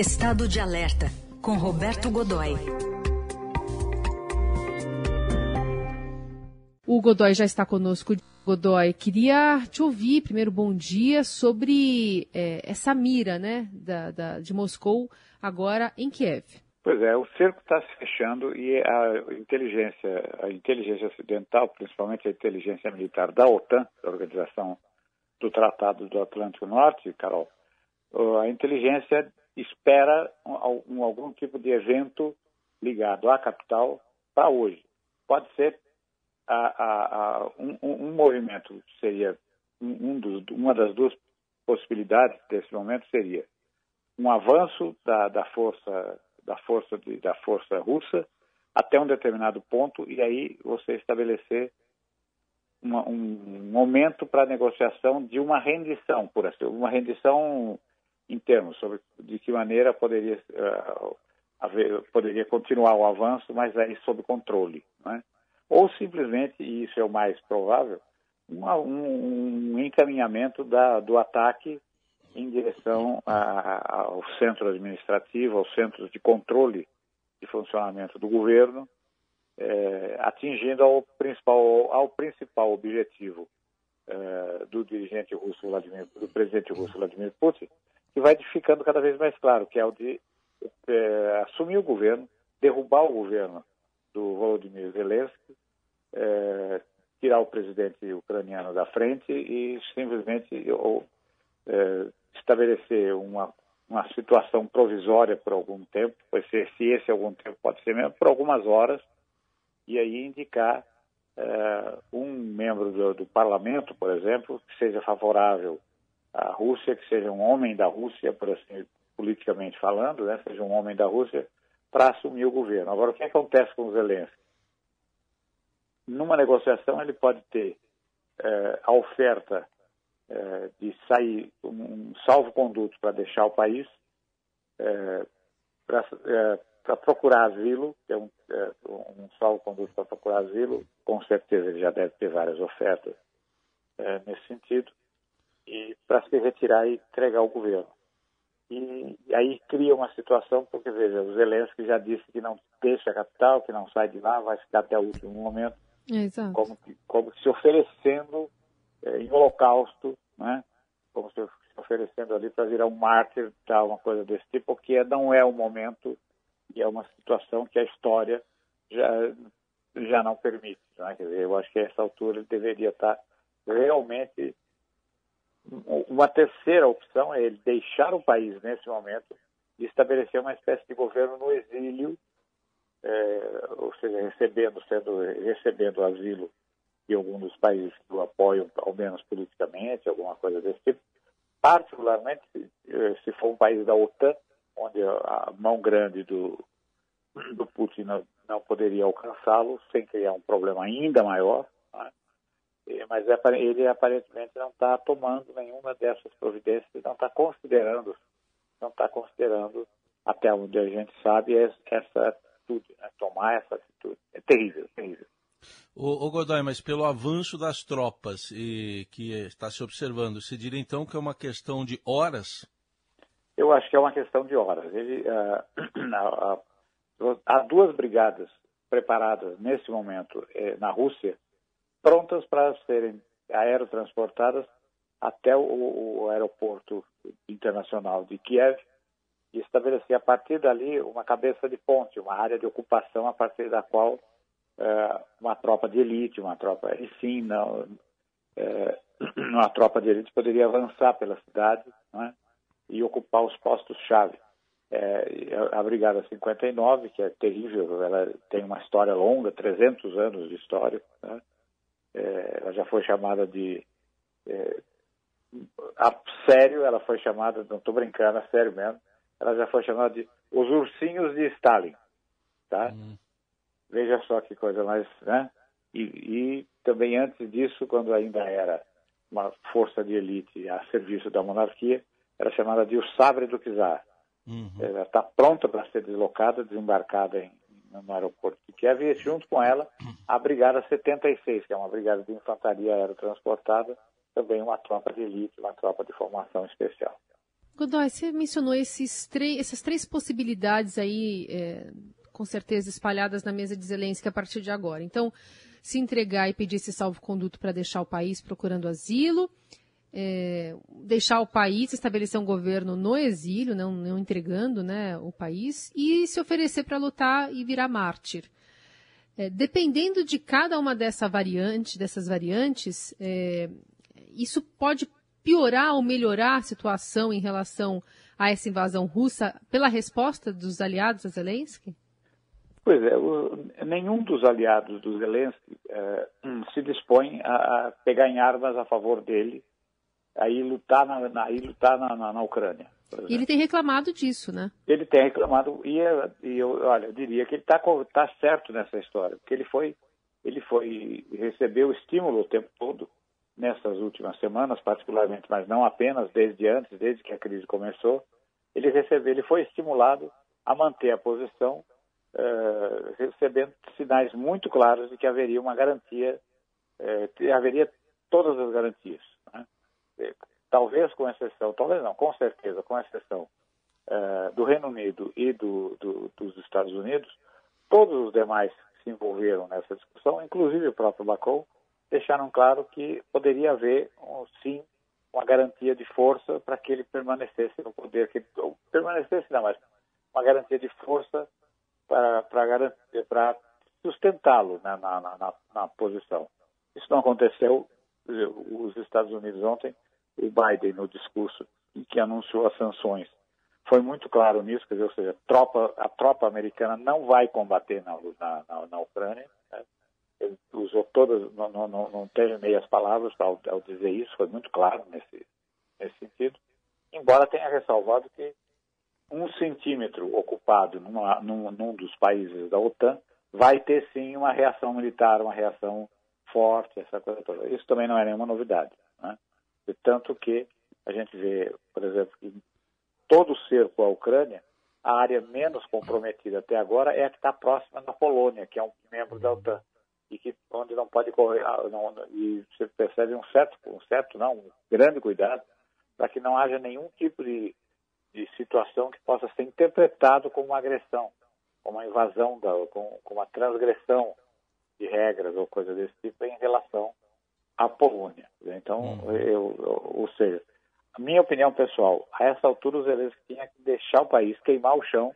Estado de Alerta, com Roberto Godoy. O Godoy já está conosco. Godoy, queria te ouvir, primeiro, bom dia, sobre é, essa mira né, da, da, de Moscou agora em Kiev. Pois é, o cerco está se fechando e a inteligência, a inteligência ocidental, principalmente a inteligência militar da OTAN, da Organização do Tratado do Atlântico Norte, Carol, a inteligência espera um, algum tipo de evento ligado à capital para hoje. Pode ser a, a, a, um, um, movimento, seria um dos, uma das duas possibilidades desse momento seria um avanço da, da força da força de, da força russa até um determinado ponto e aí você estabelecer uma, um momento para negociação de uma rendição, por assim, uma rendição em termos sobre de que maneira poderia uh, haver, poderia continuar o avanço, mas aí sob controle, né? ou simplesmente, e isso é o mais provável, uma, um, um, encaminhamento da, do ataque em direção a, ao centro administrativo, aos centros de controle de funcionamento do governo, é, atingindo ao principal, ao principal objetivo é, do dirigente russo Vladimir, do presidente russo Vladimir Putin, que vai ficando cada vez mais claro, que é o de é, assumir o governo, derrubar o governo do Volodymyr Zelensky, é, tirar o presidente ucraniano da frente e simplesmente ou, é, estabelecer uma, uma situação provisória por algum tempo, pois se, se esse algum tempo pode ser mesmo por algumas horas, e aí indicar é, um membro do, do parlamento, por exemplo, que seja favorável à Rússia, que seja um homem da Rússia, por assim, politicamente falando, né, seja um homem da Rússia, para assumir o governo. Agora, o que acontece com o Zelensky? Numa negociação, ele pode ter é, a oferta é, de sair um salvo-conduto para deixar o país, é, para procurar asilo, que é um, um salvo-conduto para procurar asilo, com certeza ele já deve ter várias ofertas nesse sentido, para se retirar e entregar o governo. E, e, aí cria uma situação, porque veja, o Zelensky já disse que não deixa a capital, que não sai de lá, vai ficar até o último momento, Exato. como, como se oferecendo é, em holocausto, né? como se oferecendo ali para virar um mártir, tal, uma coisa desse tipo, porque não é o momento e é uma situação que a história já, já não permite. Né? Quer dizer, eu acho que a essa altura ele deveria estar realmente uma terceira opção é ele deixar o país nesse momento e estabelecer uma espécie de governo no exílio, é, ou seja, recebendo, sendo, recebendo asilo de algum dos países que o apoiam, ao menos politicamente, alguma coisa desse tipo. Particularmente se, se for um país da OTAN, onde a mão grande do, do Putin não, não poderia alcançá-lo sem criar um problema ainda maior. Né? Mas é ele aparentemente não está tomando nenhuma dessas providências, não está considerando, não está considerando até onde a gente sabe essa atitude, né? tomar essa atitude. É terrível, terrível. O, o Godoy, mas pelo avanço das tropas e que está se observando, se diria então que é uma questão de horas? Eu acho que é uma questão de horas. Ele, uh, há duas brigadas preparadas nesse momento eh, na Rússia prontas para serem aerotransportadas até o, o, aeroporto internacional de Kiev e estabelecer a partir dali uma cabeça de ponte, uma área de ocupação a partir da qual uh, uma tropa de elite, uma tropa, e sim, não, uh, uma tropa de elite poderia avançar pela cidade né, e ocupar os postos-chave. É, a Brigada 59, que é terrível, ela tem uma história longa, 300 anos de história, né, é, ela já foi chamada de. É, a sério, ela foi chamada, não estou brincando, a sério mesmo, ela já foi chamada de os ursinhos de Stalin. Tá? Uhum. Veja só que coisa mais. Né? E, e, também antes disso, quando ainda era uma força de elite a serviço da monarquia, era chamada de o sabre do czar. Uhum. Ela está pronta para ser deslocada, desembarcada em, no aeroporto de Kiev, e junto com ela a Brigada 76, que é uma brigada de infantaria aerotransportada, também uma tropa de elite, uma tropa de formação especial. Godoy, você mencionou esses essas três possibilidades aí, é, com certeza espalhadas na mesa de Zelensky a partir de agora. Então, se entregar e pedir esse salvo-conduto para deixar o país procurando asilo, é, deixar o país, estabelecer um governo no exílio, não, não entregando né, o país, e se oferecer para lutar e virar mártir. É, dependendo de cada uma dessa variante, dessas variantes, é, isso pode piorar ou melhorar a situação em relação a essa invasão russa pela resposta dos aliados a Zelensky? Pois é, o, nenhum dos aliados do Zelensky é, se dispõe a, a, pegar em armas a favor dele, a ir lutar na, ir lutar na, na, na Ucrânia. E ele tem reclamado disso, né? Ele tem reclamado e, e eu, olha, eu diria que ele está tá certo nessa história, porque ele foi, ele foi recebeu estímulo o tempo todo nessas últimas semanas, particularmente, mas não apenas desde antes, desde que a crise começou, ele recebeu, ele foi estimulado a manter a posição, uh, recebendo sinais muito claros de que haveria uma garantia, uh, haveria todas as garantias. Talvez com exceção, talvez não, com certeza, com exceção uh, do Reino Unido e do, do, dos Estados Unidos, todos os demais se envolveram nessa discussão, inclusive o próprio Macron, deixaram claro que poderia haver, sim, uma garantia de força para que ele permanecesse no poder, que permanecesse não, mas uma garantia de força para, sustentá-lo na, na, na, na, posição. Isso não aconteceu. Os Estados Unidos ontem, o Biden no discurso em que anunciou as sanções, foi muito claro nisso, quer dizer, ou seja, a tropa, a tropa americana não vai combater na, na, na Ucrânia, né? ele usou todas, não, não, não teve meias palavras ao, ao, dizer isso, foi muito claro nesse, nesse sentido, embora tenha ressalvado que um centímetro ocupado numa, num, num dos países da OTAN vai ter sim uma reação militar, uma reação forte, essa coisa toda. Isso também não é nenhuma novidade. Né? Tanto que a gente vê, por exemplo, que todo o cerco à Ucrânia, a área menos comprometida até agora é a que está próxima da Polônia, que é um membro da OTAN e que onde não pode correr ah, não, e você percebe um certo um certo não um grande cuidado para que não haja nenhum tipo de, de situação que possa ser interpretado como uma agressão como uma invasão da, como, como uma transgressão de regras ou coisa desse tipo em relação à Polônia então hum. eu, eu, ou seja a minha opinião pessoal a essa altura os Zelensky tinha que deixar o país queimar o chão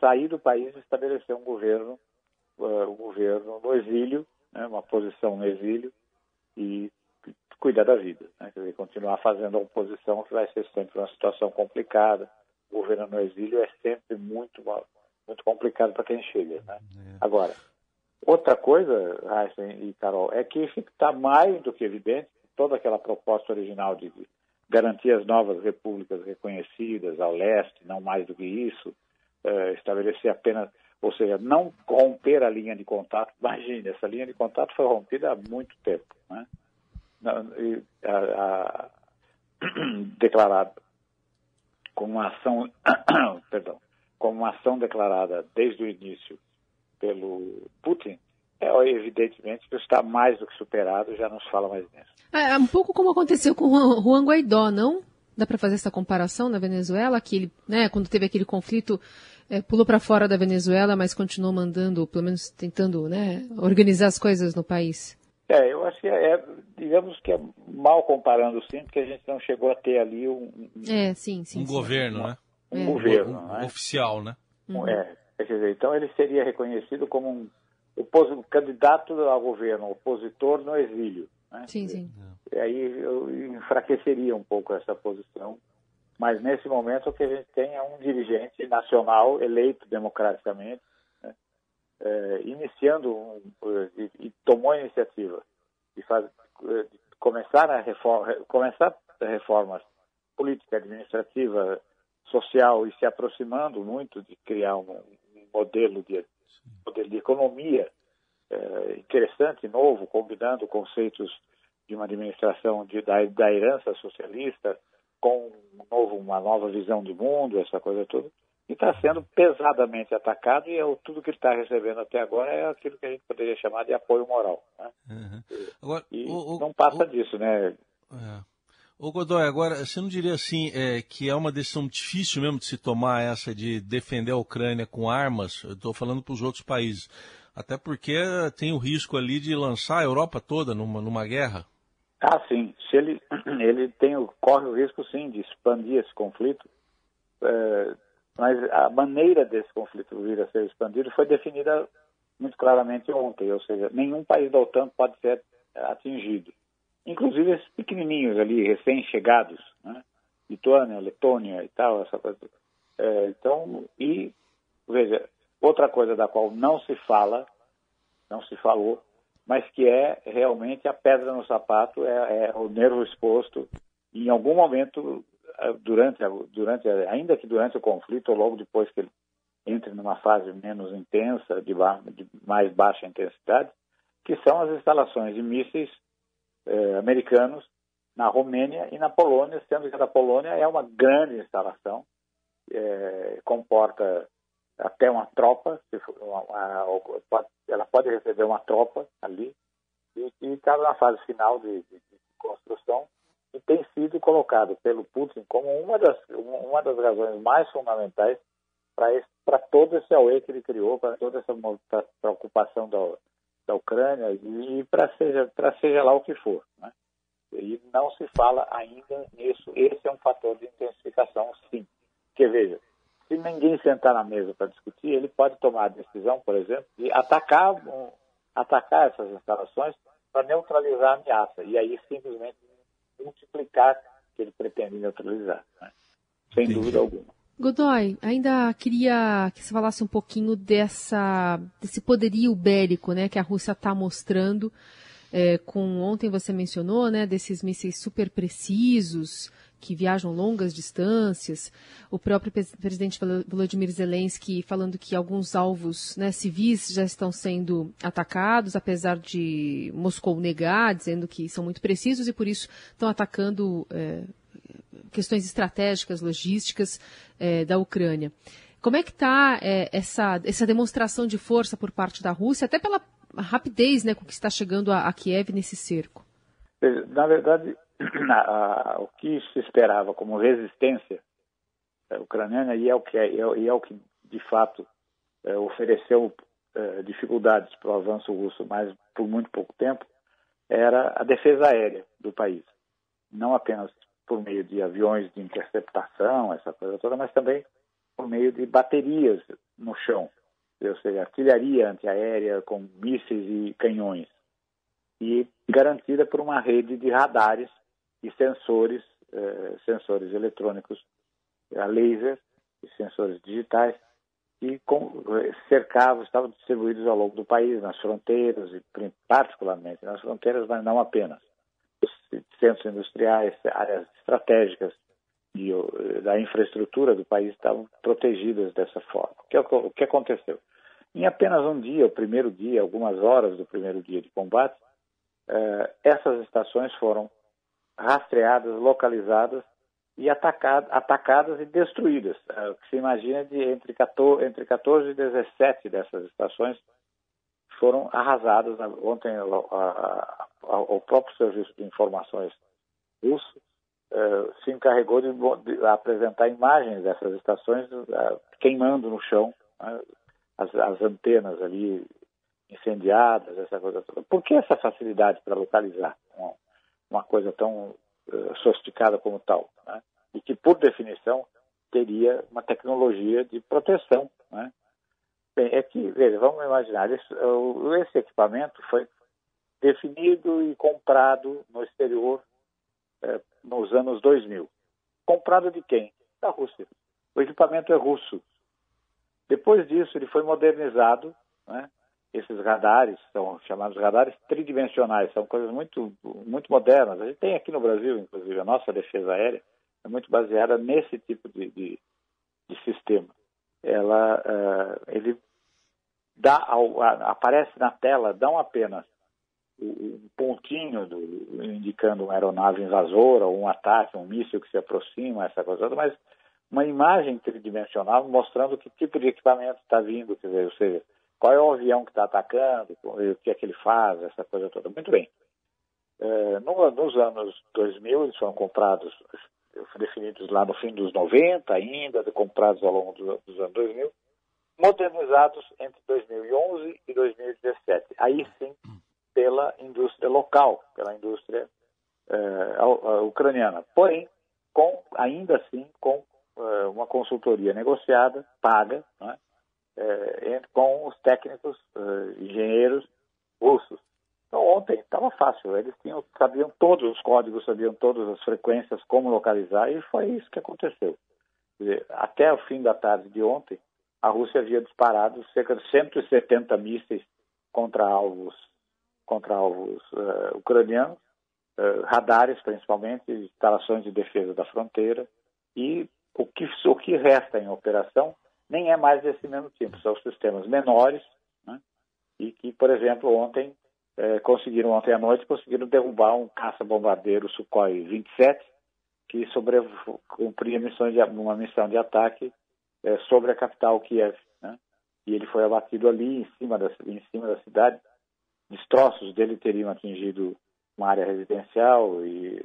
sair do país e estabelecer um governo uh, o governo no exílio, né, uma posição no exílio, e cuidar da vida. Né, quer dizer, continuar fazendo a oposição, que vai ser sempre uma situação complicada. O governo no exílio é sempre muito, muito complicado para quem chega. Né? É. Agora, outra coisa, Raíssa e Carol, é que está mais do que evidente toda aquela proposta original de garantir as novas repúblicas reconhecidas ao leste, não mais do que isso, uh, estabelecer apenas ou seja, não romper a linha de contato. Imagine, essa linha de contato foi rompida há muito tempo. Né? Declarada como uma ação, perdão, como uma ação declarada desde o início pelo Putin, é, evidentemente que está mais do que superado, já não se fala mais nisso. É, é um pouco como aconteceu com o Juan Guaidó, não? Dá para fazer essa comparação na Venezuela, que ele, né, quando teve aquele conflito é, pulou para fora da Venezuela, mas continuou mandando, pelo menos tentando, né, organizar as coisas no país. É, eu acho que é, é, digamos que é mal comparando sim, porque a gente não chegou a ter ali um, é, sim, sim, um sim. governo, né? Um é. governo, um, né? oficial, né? Uhum. É, dizer, então ele seria reconhecido como um opos, candidato ao governo, opositor no exílio. Né? Sim, sim. E aí eu enfraqueceria um pouco essa posição mas nesse momento o que a gente tem é um dirigente nacional eleito democraticamente, né, é, iniciando um, e, e, tomou a iniciativa de, faz, de começar a reforma, começar reformas política, administrativa, social e se aproximando muito de criar um, um modelo de modelo de economia é, interessante, novo, combinando conceitos de uma administração de, da, da herança socialista com um novo, uma nova visão de mundo, essa coisa toda, e está sendo pesadamente atacado e é tudo que ele está recebendo até agora é aquilo que a gente poderia chamar de apoio moral. Né? Uhum. Agora, e o, não passa o, disso, né? É. Ô Godoy, agora, você não diria assim é, que é uma decisão difícil mesmo de se tomar essa de defender a Ucrânia com armas? Eu estou falando para os outros países. Até porque tem o risco ali de lançar a Europa toda numa, numa guerra. Ah, sim. Se ele, ele tem, corre o risco, sim, de expandir esse conflito. É, mas a maneira desse conflito vir a ser expandido foi definida muito claramente ontem. Ou seja, nenhum país da OTAN pode ser atingido inclusive esses pequenininhos ali, recém-chegados, né? Lituânia, Letônia e tal, essa coisa. É, então, e, veja, outra coisa da qual não se fala, não se falou, mas que é realmente a pedra no sapato, é, é o nervo exposto. E em algum momento, é, durante, durante, ainda que durante o conflito, ou logo depois que ele entre numa fase menos intensa, de, de mais baixa intensidade, que são as instalações de mísseis eh, americanos na Romênia e na Polônia, sendo que a da Polônia é uma grande instalação, eh, comporta até uma tropa, uma, uma, ela pode receber uma tropa ali, e está na fase final de, de, de, construção e tem sido colocado pelo Putin como uma das, uma das razões mais fundamentais para todo esse AUE que ele criou, para toda essa preocupação da, da Ucrânia e para seja, seja lá o que for. Né? E não se fala ainda nisso. Esse é um fator de intensificação, sim. Porque, veja, se ninguém sentar na mesa para discutir, ele pode tomar a decisão, por exemplo, de atacar, atacar essas instalações para neutralizar a ameaça. E aí simplesmente multiplicar que ele pretende neutralizar. Né? Sem Entendi. dúvida alguma. Godoy, ainda queria que você falasse um pouquinho dessa, desse poderio bélico né, que a Rússia está mostrando. É, com ontem você mencionou, né, desses mísseis super precisos que viajam longas distâncias. O próprio presidente Volodymyr Zelensky falando que alguns alvos né, civis já estão sendo atacados, apesar de Moscou negar, dizendo que são muito precisos e por isso estão atacando é, questões estratégicas, logísticas é, da Ucrânia. Como é que está é, essa, essa demonstração de força por parte da Rússia, até pela rapidez né, com que está chegando a, a Kiev nesse cerco? Na verdade, a, o que se esperava como resistência é, ucraniana e é o que, é, e é o que de fato é, ofereceu é, dificuldades para o avanço russo, mas por muito pouco tempo, era a defesa aérea do país. Não apenas por meio de aviões de interceptação, essa coisa toda, mas também por meio de baterias no chão, ou seja, artilharia antiaérea com mísseis e canhões, e garantida por uma rede de radares e sensores, eh, sensores eletrônicos a laser e sensores digitais que cercavam, estavam distribuídos ao longo do país, nas fronteiras, e particularmente nas fronteiras, mas não apenas centros industriais, áreas estratégicas de, da infraestrutura do país estavam protegidas dessa forma. O que, o que aconteceu? Em apenas um dia, o primeiro dia, algumas horas do primeiro dia de combate, eh, essas estações foram rastreadas, localizadas e atacado, atacadas e destruídas. Eh, o que se imagina de entre 14, entre 14 e 17 dessas estações foram arrasadas. Ontem, a, a, o próprio Serviço de Informações russo uh, se encarregou de, apresentar imagens dessas estações uh, queimando no chão, uh, as, as, antenas ali incendiadas, essa coisa toda. Por que essa facilidade para localizar uma, uma, coisa tão sofisticada como tal? Né? E que, por definição, teria uma tecnologia de proteção, né? Bem, é que, veja, vamos imaginar, esse, esse equipamento foi definido e comprado no exterior é, nos anos 2000. Comprado de quem? Da Rússia. O equipamento é russo. Depois disso, ele foi modernizado. Né? Esses radares são chamados radares tridimensionais, são coisas muito, muito modernas. A gente tem aqui no Brasil, inclusive, a nossa defesa aérea é muito baseada nesse tipo de, de, de sistema ela, uh, ele dá ao, a, aparece na tela não apenas um pontinho do, indicando uma aeronave invasora ou um ataque, um míssil que se aproxima, essa coisa toda, mas uma imagem tridimensional mostrando que tipo de equipamento está vindo, quer dizer, ou seja, qual é o avião que está atacando, o que é que ele faz, essa coisa toda. Muito bem. É, no, nos anos 2000, eles foram comprados, definidos lá no fim dos 90 ainda, comprados ao longo do, dos anos 2000, modernizados entre 2011 e 2017. Aí sim, pela indústria local, pela indústria é, ucraniana. Porém, com, ainda assim, com é, uma consultoria negociada, paga, né, com os técnicos, engenheiros russos. Então, ontem estava fácil, eles tinham, sabiam todos os códigos, sabiam todas as frequências, como localizar, e foi isso que aconteceu. Dizer, até o fim da tarde de ontem, a Rússia havia disparado cerca de 170 mísseis contra alvos, contra alvos uh, ucranianos, uh, radares principalmente, instalações de defesa da fronteira, e o que, o que resta em operação nem é mais desse mesmo tipo, são sistemas menores, né? e que, por exemplo, ontem é, conseguiram ontem à noite conseguiram derrubar um caça-bombardeiro Sukhoi 27 que sobre, cumpria missão de, uma missão de ataque é, sobre a capital Kiev. Né? E ele foi abatido ali em cima da, em cima da cidade. Destroços dele teriam atingido uma área residencial e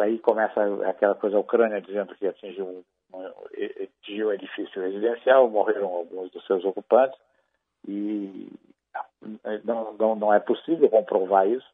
aí começa aquela coisa a Ucrânia dizendo que atingiu um, atingiu um edifício residencial, morreram alguns dos seus ocupantes e não, não, não é possível comprovar isso,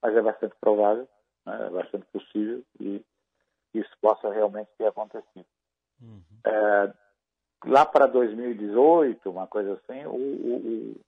mas é bastante provável, né? é bastante possível e isso possa realmente ter acontecido. Uhum. É, lá para 2018, uma coisa assim, o, o,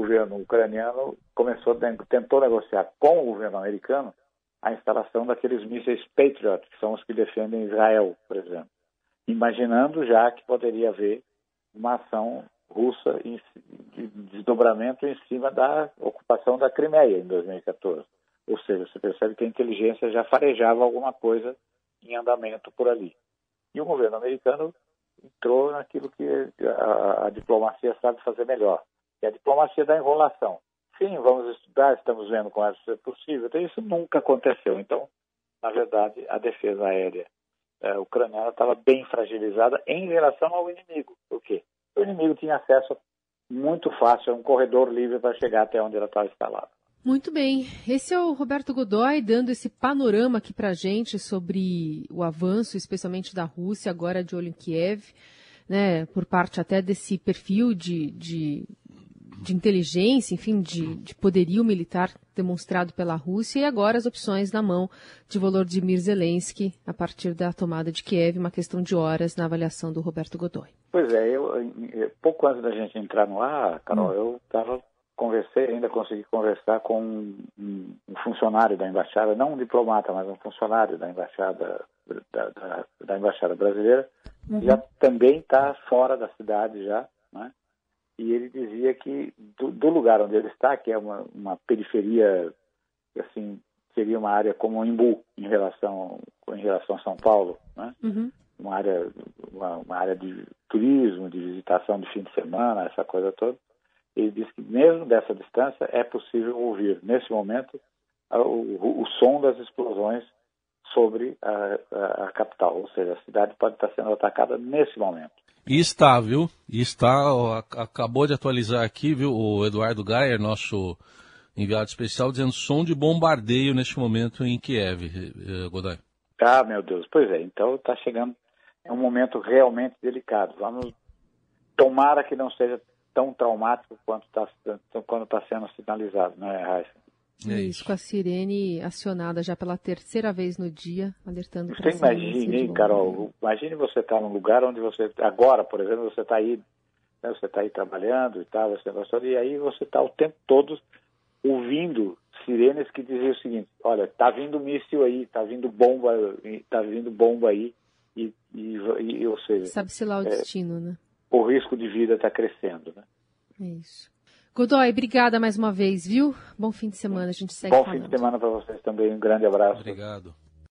governo ucraniano começou, tentou negociar com o governo americano a instalação daqueles mísseis Patriot, que são os que defendem Israel, por exemplo, imaginando já que poderia haver uma ação russa de desdobramento em cima da ocupação da Crimeia em 2014. Ou seja, você percebe que a inteligência já farejava alguma coisa em andamento por ali. E o governo americano entrou naquilo que a, a diplomacia sabe fazer melhor, é a diplomacia da enrolação. Sim, vamos estudar, estamos vendo como isso é possível. Então, isso nunca aconteceu. Então, na verdade, a defesa aérea é, ucraniana estava bem fragilizada em relação ao inimigo. Por quê? O inimigo tinha acesso muito fácil a um corredor livre para chegar até onde ela estava instalada. Muito bem. Esse é o Roberto Godoy dando esse panorama aqui para a gente sobre o avanço, especialmente da Rússia, agora de olho em Kiev, né, por parte até desse perfil de, de, de inteligência, enfim, de, de, poderio militar demonstrado pela Rússia, e agora as opções na mão de Volodymyr Zelensky a partir da tomada de Kiev, uma questão de horas na avaliação do Roberto Godoy. Pois é, eu, pouco antes da gente entrar no ar, Carol, hum. eu estava conversei, ainda consegui conversar com um, um, funcionário da embaixada, não um diplomata, mas um funcionário da embaixada da, da, da embaixada brasileira, uhum. já também está fora da cidade já, né? E ele dizia que do, do, lugar onde ele está, que é uma, uma periferia, assim, seria uma área como Imbu em relação em relação a São Paulo, né? Uhum. Uma área uma, uma área de turismo, de visitação de fim de semana, essa coisa toda ele diz que mesmo dessa distância é possível ouvir, nesse momento, o, o, o som das explosões sobre a, a, a, capital, ou seja, a cidade pode estar sendo atacada nesse momento. E está, viu? E está, acabou de atualizar aqui, viu, o Eduardo Gayer, nosso enviado especial, dizendo som de bombardeio neste momento em Kiev, eh, Godoy. Ah, meu Deus, pois é, então está chegando, é um momento realmente delicado. Vamos, tomara que não seja tão traumático quanto está está sendo sinalizado, né, Raíssa? É isso, com a sirene acionada já pela terceira vez no dia, alertando para Você imagine, Carol, imagine você estar tá num lugar onde você, agora, por exemplo, você está aí, né, você está aí trabalhando e tal, você gostou, e aí você está o tempo todo ouvindo sirenes que diziam o seguinte, olha, tá vindo míssil aí, tá vindo bomba, tá vindo bomba aí, e, e, e ou seja... Sabe-se lá o é, destino, né? o risco de vida está crescendo. Né? É isso. Godoy, obrigada mais uma vez, viu? Bom fim de semana, a gente segue Bom falando. fim de semana para vocês também, um grande abraço. Obrigado.